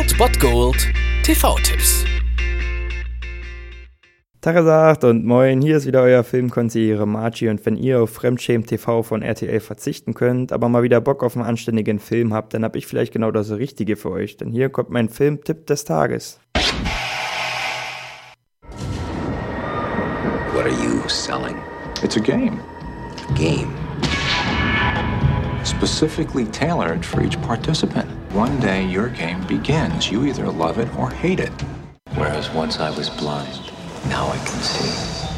Old Bot Gold TV-Tipps. Tagesagt und moin, hier ist wieder euer Filmkonsigliere Margie und wenn ihr auf Fremdschämen TV von RTL verzichten könnt, aber mal wieder Bock auf einen anständigen Film habt, dann hab ich vielleicht genau das Richtige für euch, denn hier kommt mein Filmtipp des Tages. What are you selling? It's a game. A game. Specifically tailored for each participant. One day your game begins. You either love it or hate it. Whereas once I was blind, now I can see.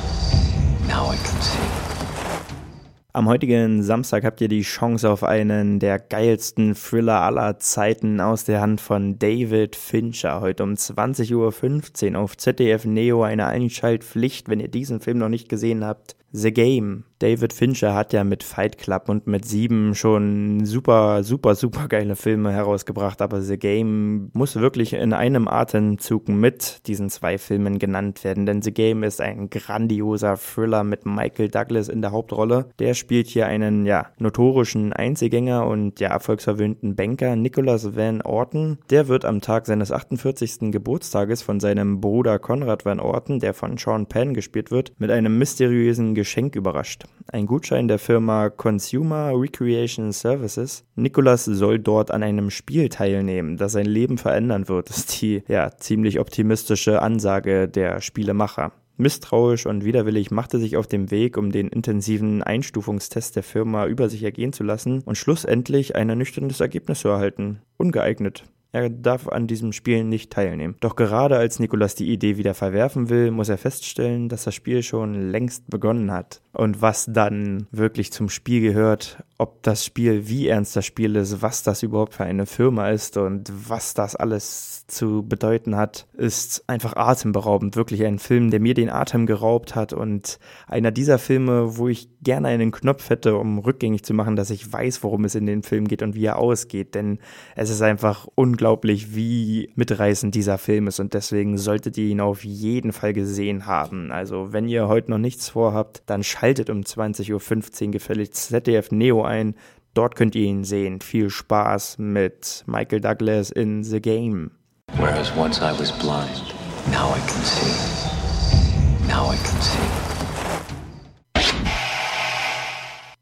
Am heutigen Samstag habt ihr die Chance auf einen der geilsten Thriller aller Zeiten aus der Hand von David Fincher. Heute um 20.15 Uhr auf ZDF Neo eine Einschaltpflicht, wenn ihr diesen Film noch nicht gesehen habt. The Game. David Fincher hat ja mit Fight Club und mit Sieben schon super, super, super geile Filme herausgebracht, aber The Game muss wirklich in einem Atemzug mit diesen zwei Filmen genannt werden, denn The Game ist ein grandioser Thriller mit Michael Douglas in der Hauptrolle. Der spielt hier einen, ja, notorischen Einzelgänger und ja, erfolgsverwöhnten Banker Nicholas Van Orton. Der wird am Tag seines 48. Geburtstages von seinem Bruder Conrad Van Orton, der von Sean Penn gespielt wird, mit einem mysteriösen Geschenk überrascht. Ein Gutschein der Firma Consumer Recreation Services. Nicholas soll dort an einem Spiel teilnehmen, das sein Leben verändern wird, ist die ja ziemlich optimistische Ansage der Spielemacher. Misstrauisch und widerwillig macht er sich auf den Weg, um den intensiven Einstufungstest der Firma über sich ergehen zu lassen und schlussendlich ein ernüchterndes Ergebnis zu erhalten. Ungeeignet. Er darf an diesem Spiel nicht teilnehmen. Doch gerade als Nikolas die Idee wieder verwerfen will, muss er feststellen, dass das Spiel schon längst begonnen hat. Und was dann wirklich zum Spiel gehört, ob das Spiel, wie ernst das Spiel ist, was das überhaupt für eine Firma ist und was das alles zu bedeuten hat, ist einfach atemberaubend. Wirklich ein Film, der mir den Atem geraubt hat und einer dieser Filme, wo ich gerne einen Knopf hätte, um rückgängig zu machen, dass ich weiß, worum es in den Film geht und wie er ausgeht. Denn es ist einfach unglaublich, wie mitreißend dieser Film ist und deswegen solltet ihr ihn auf jeden Fall gesehen haben. Also wenn ihr heute noch nichts vorhabt, dann schaltet um 20.15 Uhr gefällig ZDF Neo ein. Dort könnt ihr ihn sehen. Viel Spaß mit Michael Douglas in The Game. Whereas once I was blind, now I can see. Now I can see.